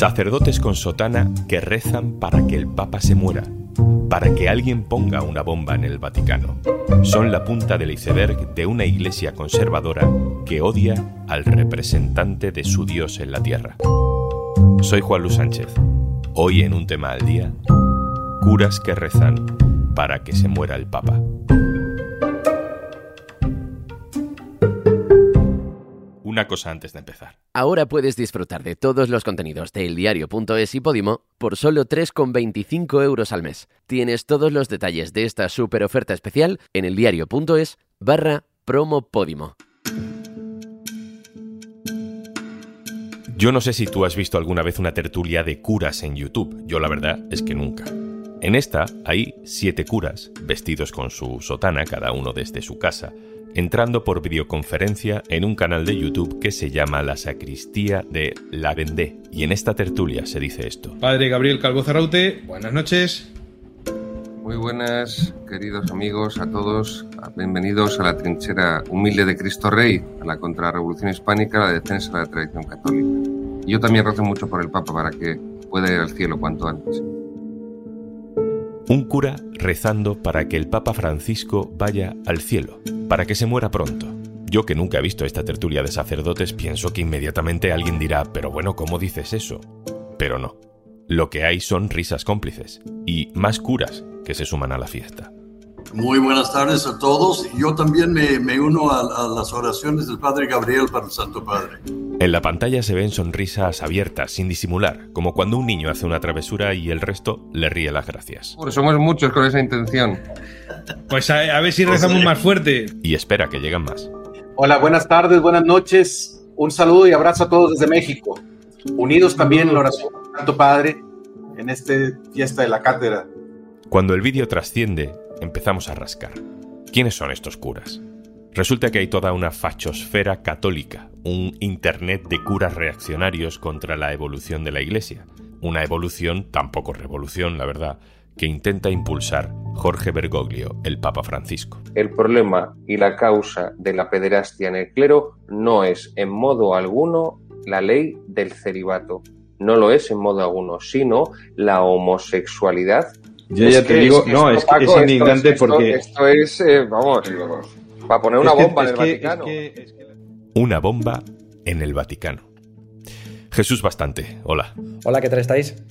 Sacerdotes con sotana que rezan para que el Papa se muera, para que alguien ponga una bomba en el Vaticano. Son la punta del iceberg de una iglesia conservadora que odia al representante de su Dios en la tierra. Soy Juan Luis Sánchez. Hoy en un tema al día, curas que rezan para que se muera el Papa. Una cosa antes de empezar. Ahora puedes disfrutar de todos los contenidos de eldiario.es y Podimo por solo 3,25 euros al mes. Tienes todos los detalles de esta super oferta especial en eldiario.es barra promo Podimo. Yo no sé si tú has visto alguna vez una tertulia de curas en YouTube. Yo la verdad es que nunca. En esta hay siete curas, vestidos con su sotana, cada uno desde su casa, entrando por videoconferencia en un canal de YouTube que se llama La Sacristía de La Vendée. Y en esta tertulia se dice esto. Padre Gabriel Calvo Zarraute, buenas noches. Muy buenas, queridos amigos, a todos. Bienvenidos a la trinchera humilde de Cristo Rey, a la contrarrevolución hispánica, a la defensa de la tradición católica. Y yo también rezo mucho por el Papa para que pueda ir al cielo cuanto antes. Un cura rezando para que el Papa Francisco vaya al cielo, para que se muera pronto. Yo que nunca he visto esta tertulia de sacerdotes pienso que inmediatamente alguien dirá, pero bueno, ¿cómo dices eso? Pero no. Lo que hay son risas cómplices y más curas que se suman a la fiesta. Muy buenas tardes a todos. Yo también me, uno a, a, las oraciones del Padre Gabriel para el Santo Padre. En la pantalla se ven sonrisas abiertas, sin disimular, como cuando un niño hace una travesura y el resto le ríe las gracias. Pues somos muchos con esa intención. Pues a, a ver si rezamos más fuerte. Y espera que lleguen más. Hola, buenas tardes, buenas noches. Un saludo y abrazo a todos desde México. Unidos también en la oración del Santo Padre en esta fiesta de la cátedra. Cuando el vídeo trasciende, empezamos a rascar. ¿Quiénes son estos curas? Resulta que hay toda una fachosfera católica, un Internet de curas reaccionarios contra la evolución de la Iglesia. Una evolución, tampoco revolución, la verdad, que intenta impulsar Jorge Bergoglio, el Papa Francisco. El problema y la causa de la pederastia en el clero no es en modo alguno la ley del celibato. No lo es en modo alguno, sino la homosexualidad yo ya te digo, no, es, que es indignante porque. Esto es, eh, vamos, para poner una bomba en el Vaticano. Una bomba en el Vaticano. Jesús Bastante, hola. Hola, ¿qué tal estáis?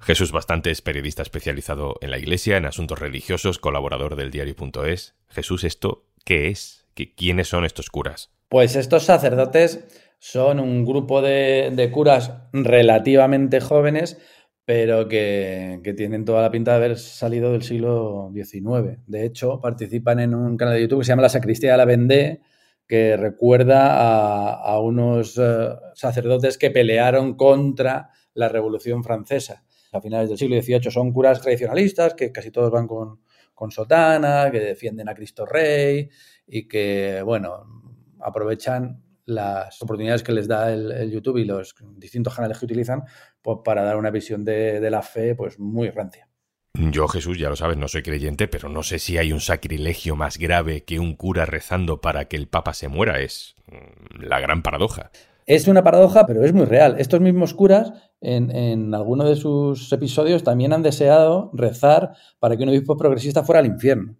Jesús Bastante es periodista especializado en la Iglesia, en asuntos religiosos, colaborador del diario.es. Jesús, ¿esto qué es? ¿Quiénes son estos curas? Pues estos sacerdotes son un grupo de, de curas relativamente jóvenes pero que, tienen toda la pinta de haber salido del siglo XIX. De hecho, participan en un canal de YouTube que se llama La Sacristía de la Vendée, que recuerda a, unos eh, sacerdotes que pelearon contra la Revolución Francesa. A finales del siglo XVIII son curas tradicionalistas, que casi todos van con, con sotana, que defienden a Cristo Rey y que, bueno, aprovechan las oportunidades que les da el, YouTube y los distintos canales que utilizan pues, para dar una visión de, la fe pues muy rancia. Yo, Jesús, ya lo sabes, no soy creyente, pero no sé si hay un sacrilegio más grave que un cura rezando para que el Papa se muera. Es mm, la gran paradoja. Es una paradoja, pero es muy real. Estos mismos curas, en, en alguno de sus episodios, también han deseado rezar para que un obispo progresista fuera al infierno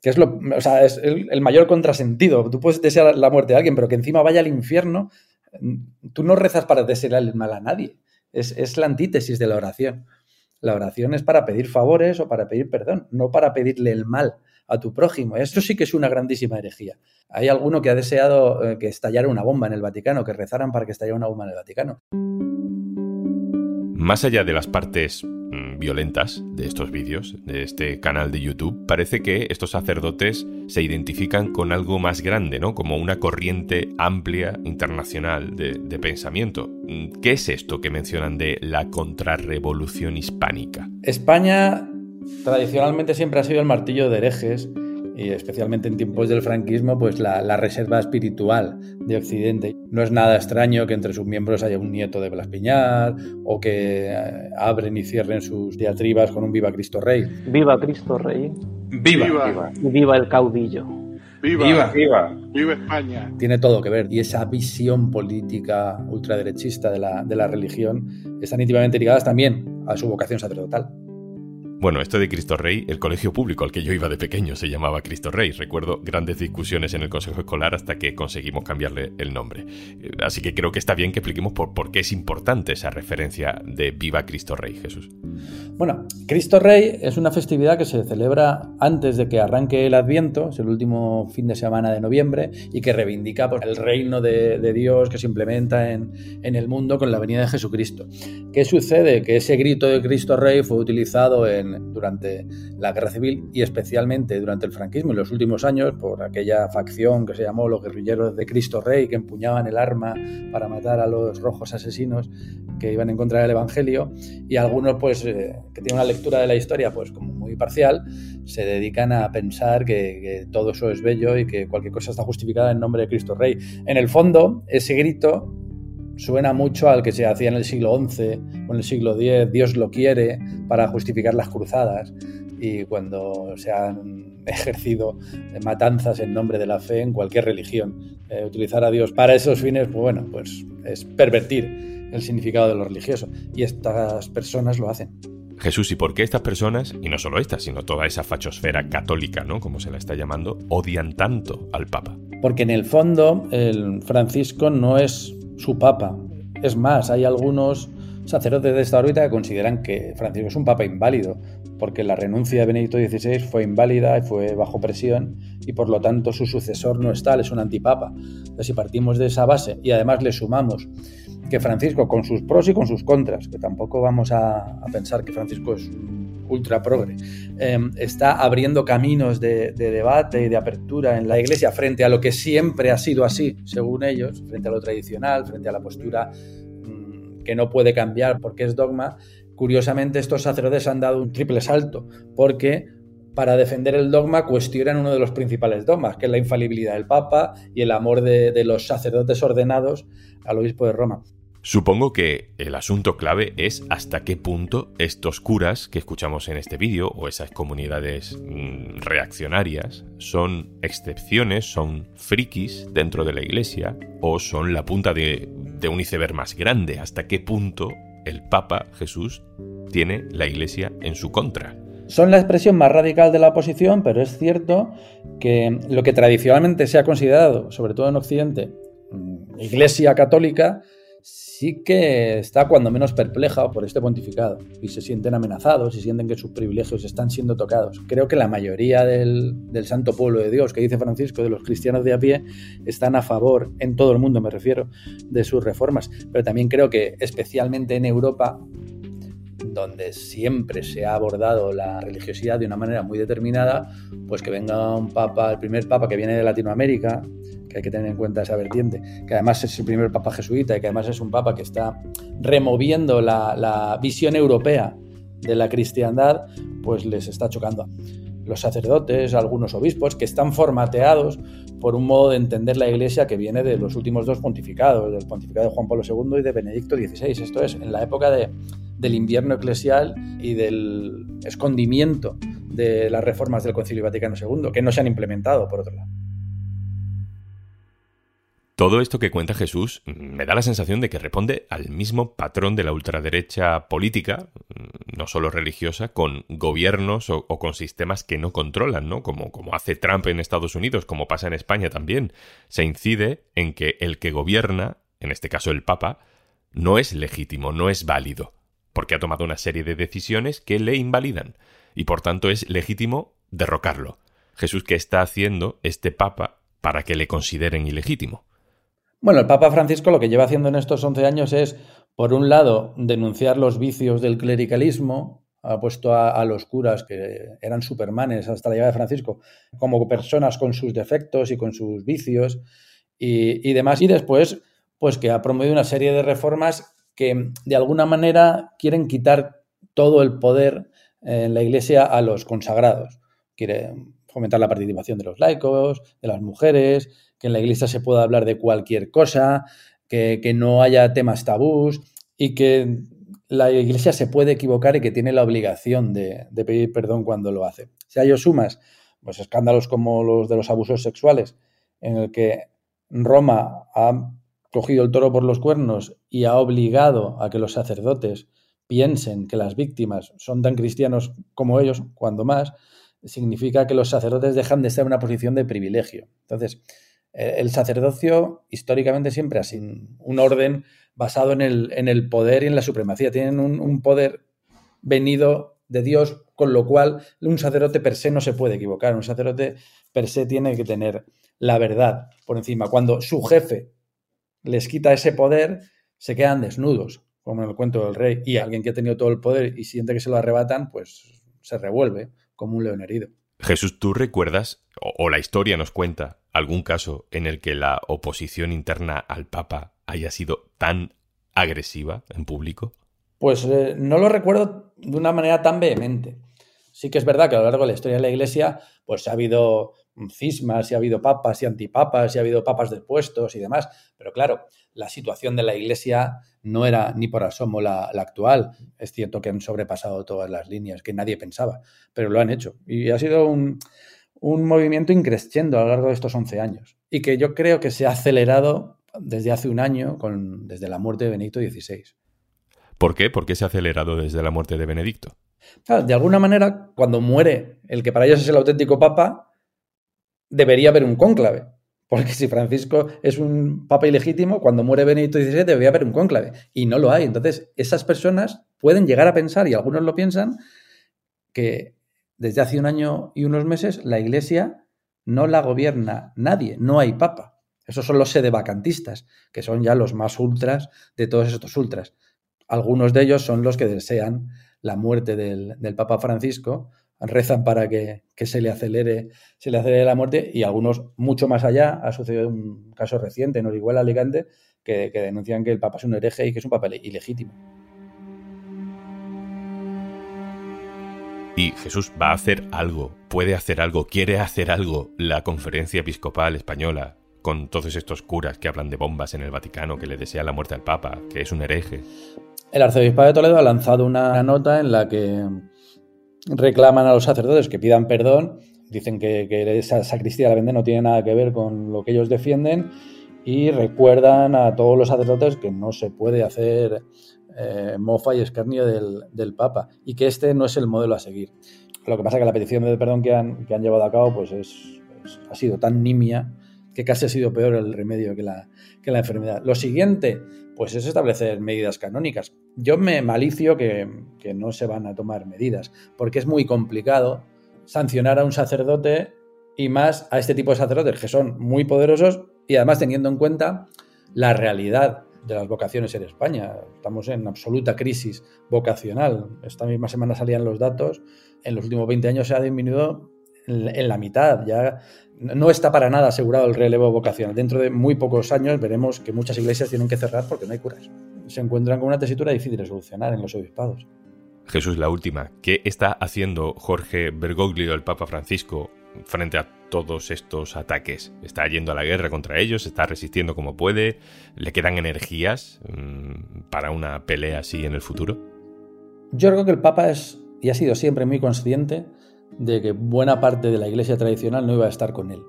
que es, lo, o sea, es el, mayor contrasentido. Tú puedes desear la muerte de alguien, pero que encima vaya al infierno, tú no rezas para desear el mal a nadie. Es, la antítesis de la oración. La oración es para pedir favores o para pedir perdón, no para pedirle el mal a tu prójimo. Esto sí que es una grandísima herejía. Hay alguno que ha deseado eh, que estallara una bomba en el Vaticano, que rezaran para que estallara una bomba en el Vaticano. Más allá de las partes mm, violentas de estos vídeos, de este canal de YouTube, parece que estos sacerdotes se identifican con algo más grande, ¿no? Como una corriente amplia internacional de, de pensamiento. Mm, ¿Qué es esto que mencionan de la contrarrevolución hispánica? España tradicionalmente siempre ha sido el martillo de herejes y especialmente en tiempos del franquismo, pues la, reserva espiritual de Occidente. No es nada extraño que entre sus miembros haya un nieto de Blas Piñar o que eh, abren y cierren sus diatribas con un Viva Cristo Rey. Viva Cristo Rey. Viva. Viva, viva el caudillo. Viva, viva, viva, España. Tiene todo que ver. Y esa visión política ultraderechista de la, de la religión están íntimamente ligadas también a su vocación sacerdotal. Bueno, esto de Cristo Rey, el colegio público al que yo iba de pequeño se llamaba Cristo Rey. Recuerdo grandes discusiones en el consejo escolar hasta que conseguimos cambiarle el nombre. Eh, así que creo que está bien que expliquemos por, qué es importante esa referencia de Viva Cristo Rey, Jesús. Bueno, Cristo Rey es una festividad que se celebra antes de que arranque el Adviento, es el último fin de semana de noviembre, y que reivindica pues, el reino de, Dios que se implementa en, en el mundo con la venida de Jesucristo. ¿Qué sucede? Que ese grito de Cristo Rey fue utilizado en durante la Guerra Civil y especialmente durante el franquismo en los últimos años por aquella facción que se llamó los guerrilleros de Cristo Rey que empuñaban el arma para matar a los rojos asesinos que iban en contra del Evangelio y algunos pues eh, que tienen una lectura de la historia pues como muy parcial se dedican a pensar que todo eso es bello y que cualquier cosa está justificada en nombre de Cristo Rey. En el fondo, ese grito suena mucho al que se hacía en el siglo XI o en el siglo X, Dios lo quiere para justificar las cruzadas y cuando se han ejercido matanzas en nombre de la fe en cualquier religión. Eh, utilizar a Dios para esos fines, pues bueno, pues es pervertir el significado de lo religioso y estas personas lo hacen. Jesús, ¿y por qué estas personas, y no solo estas, sino toda esa fachosfera católica, ¿no? Como se la está llamando, odian tanto al Papa? Porque en el fondo el Francisco no es su papa. Es más, hay algunos sacerdotes de esta órbita que consideran que Francisco es un papa inválido, porque la renuncia de Benedicto XVI fue inválida y fue bajo presión, y por lo tanto su sucesor no es tal, es un antipapa. Entonces, si partimos de esa base y además le sumamos que Francisco, con sus pros y con sus contras, que tampoco vamos a, a pensar que Francisco es ultra progre, em, está abriendo caminos de, debate y de apertura en la Iglesia frente a lo que siempre ha sido así, según ellos, frente a lo tradicional, frente a la postura mm, que no puede cambiar porque es dogma. Curiosamente, estos sacerdotes han dado un triple salto, porque para defender el dogma cuestionan uno de los principales dogmas, que es la infalibilidad del Papa y el amor de, de los sacerdotes ordenados al obispo de Roma. Supongo que el asunto clave es hasta qué punto estos curas que escuchamos en este vídeo o esas comunidades mm, reaccionarias son excepciones, son frikis dentro de la iglesia o son la punta de, de un iceberg más grande. Hasta qué punto el Papa Jesús tiene la iglesia en su contra. Son la expresión más radical de la oposición, pero es cierto que lo que tradicionalmente se ha considerado, sobre todo en Occidente, mm, iglesia católica, sí que está cuando menos perpleja por este pontificado y se sienten amenazados y sienten que sus privilegios están siendo tocados. Creo que la mayoría del, santo pueblo de Dios, que dice Francisco, de los cristianos de a pie, están a favor, en todo el mundo me refiero, de sus reformas. Pero también creo que especialmente en Europa, donde siempre se ha abordado la religiosidad de una manera muy determinada, pues que venga un papa, el primer papa que viene de Latinoamérica, hay que tener en cuenta esa vertiente, que además es el primer papa jesuita y que además es un papa que está removiendo la, visión europea de la cristiandad, pues les está chocando. Los sacerdotes, algunos obispos, que están formateados por un modo de entender la Iglesia que viene de los últimos dos pontificados, del pontificado de Juan Pablo II y de Benedicto XVI. Esto es, en la época de, del invierno eclesial y del escondimiento de las reformas del Concilio Vaticano II, que no se han implementado, por otro lado. Todo esto que cuenta Jesús me da la sensación de que responde al mismo patrón de la ultraderecha política, no solo religiosa, con gobiernos o, con sistemas que no controlan, ¿no? Como, como hace Trump en Estados Unidos, como pasa en España también. Se incide en que el que gobierna, en este caso el Papa, no es legítimo, no es válido, porque ha tomado una serie de decisiones que le invalidan, y por tanto es legítimo derrocarlo. Jesús, ¿qué está haciendo este Papa para que le consideren ilegítimo? Bueno, el Papa Francisco lo que lleva haciendo en estos 11 años es, por un lado, denunciar los vicios del clericalismo, ha puesto a, los curas que eran supermanes hasta la llegada de Francisco como personas con sus defectos y con sus vicios y, y, demás. Y después, pues que ha promovido una serie de reformas que de alguna manera quieren quitar todo el poder en la Iglesia a los consagrados. Quiere fomentar la participación de los laicos, de las mujeres, que en la iglesia se pueda hablar de cualquier cosa, que, no haya temas tabús y que la iglesia se puede equivocar y que tiene la obligación de, pedir perdón cuando lo hace. Si a ello sumas pues escándalos como los de los abusos sexuales, en el que Roma ha cogido el toro por los cuernos y ha obligado a que los sacerdotes piensen que las víctimas son tan cristianos como ellos, cuando más, significa que los sacerdotes dejan de estar en una posición de privilegio. Entonces, el sacerdocio históricamente siempre ha sido un orden basado en el, poder y en la supremacía. Tienen un, un, poder venido de Dios, con lo cual un sacerdote per se no se puede equivocar. Un sacerdote per se tiene que tener la verdad por encima. Cuando su jefe les quita ese poder, se quedan desnudos, como en el cuento del rey. Y alguien que ha tenido todo el poder y siente que se lo arrebatan, pues se revuelve como un león herido. Jesús, ¿tú recuerdas, o, la historia nos cuenta, algún caso en el que la oposición interna al Papa haya sido tan agresiva en público? Pues eh, no lo recuerdo de una manera tan vehemente. Sí que es verdad que a lo largo de la historia de la Iglesia, pues ha habido cismas y ha habido papas y antipapas y ha habido papas depuestos y demás. Pero claro, la situación de la Iglesia no era ni por asomo la, la, actual. Es cierto que han sobrepasado todas las líneas que nadie pensaba, pero lo han hecho. Y ha sido un, un movimiento increciendo a lo largo de estos 11 años y que yo creo que se ha acelerado desde hace un año, con, desde la muerte de Benedicto XVI. ¿Por qué? ¿Por qué se ha acelerado desde la muerte de Benedicto? de alguna manera, cuando muere el que para ellos es el auténtico papa, debería haber un cónclave. Porque si Francisco es un papa ilegítimo, cuando muere Benedicto XVI debería haber un cónclave. Y no lo hay. Entonces, esas personas pueden llegar a pensar, y algunos lo piensan, que desde hace un año y unos meses la Iglesia no la gobierna nadie, no hay papa. Esos son los sedevacantistas, que son ya los más ultras de todos estos ultras. Algunos de ellos son los que desean la muerte del, Papa Francisco, rezan para que, se, le acelere, se le acelere la muerte y algunos mucho más allá. Ha sucedido un caso reciente en Orihuela, Alicante, que, que denuncian que el Papa es un hereje y que es un papel ilegítimo. Y Jesús va a hacer algo, puede hacer algo, quiere hacer algo la conferencia episcopal española con todos estos curas que hablan de bombas en el Vaticano, que le desean la muerte al Papa, que es un hereje. El arzobispado de Toledo ha lanzado una nota en la que reclaman a los sacerdotes que pidan perdón, dicen que, esa sacristía de la vende no tiene nada que ver con lo que ellos defienden y recuerdan a todos los sacerdotes que no se puede hacer eh, mofa y escarnio del, Papa y que este no es el modelo a seguir. Lo que pasa es que la petición de perdón que han, llevado a cabo pues es, ha sido tan nimia que casi ha sido peor el remedio que la, que la enfermedad. Lo siguiente, pues es establecer medidas canónicas. Yo me malicio que, que no se van a tomar medidas, porque es muy complicado sancionar a un sacerdote y más a este tipo de sacerdotes que son muy poderosos y además teniendo en cuenta la realidad de las vocaciones en España. Estamos en absoluta crisis vocacional. Esta misma semana salían los datos. En los últimos 20 años se ha disminuido en la mitad. Ya no está para nada asegurado el relevo vocacional. Dentro de muy pocos años veremos que muchas iglesias tienen que cerrar porque no hay curas. Se encuentran con una tesitura difícil de solucionar en los obispados. Jesús, la última. ¿Qué está haciendo Jorge Bergoglio, el Papa Francisco, frente a todos estos ataques? ¿Está yendo a la guerra contra ellos? ¿Está resistiendo como puede? ¿Le quedan energías mm, para una pelea así en el futuro? Yo creo que el Papa es y ha sido siempre muy consciente de que buena parte de la iglesia tradicional no iba a estar con él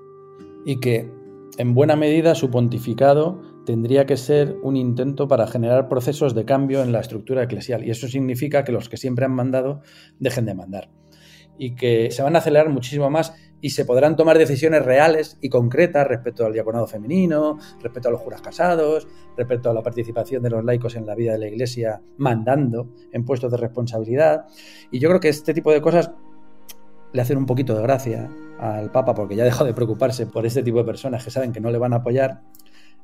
y que en buena medida su pontificado tendría que ser un intento para generar procesos de cambio en la estructura eclesial y eso significa que los que siempre han mandado dejen de mandar y que se van a acelerar muchísimo más y se podrán tomar decisiones reales y concretas respecto al diaconado femenino, respecto a los juras casados, respecto a la participación de los laicos en la vida de la Iglesia mandando en puestos de responsabilidad. Y yo creo que este tipo de cosas le hacen un poquito de gracia al Papa porque ya dejó de preocuparse por este tipo de personas que saben que no le van a apoyar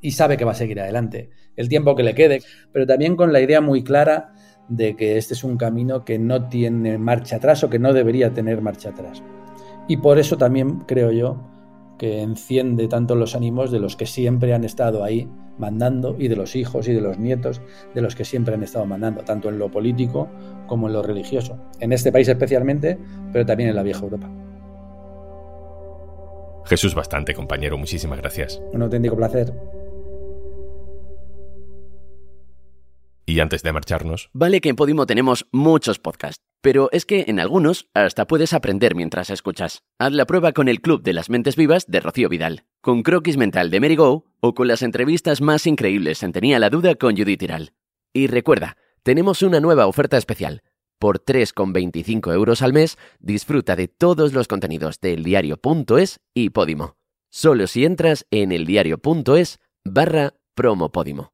y sabe que va a seguir adelante el tiempo que le quede, pero también con la idea muy clara de que este es un camino que no tiene marcha atrás o que no debería tener marcha atrás. Y por eso también creo yo que enciende tanto los ánimos de los que siempre han estado ahí mandando y de los hijos y de los nietos de los que siempre han estado mandando, tanto en lo político como en lo religioso. En este país especialmente, pero también en la vieja Europa. Jesús bastante, compañero. Muchísimas gracias. Un auténtico placer. Y antes de marcharnos... Vale que en Podimo tenemos muchos podcasts Pero es que en algunos hasta puedes aprender mientras escuchas. Haz la prueba con el Club de las Mentes Vivas de Rocío Vidal, con Croquis Mental de Mary Go o con las entrevistas más increíbles en Tenía la Duda con Judith Tiral. Y recuerda, tenemos una nueva oferta especial. Por 3,25 euros al mes, disfruta de todos los contenidos de eldiario.es y Podimo. Solo si entras en eldiario.es barra promopodimo.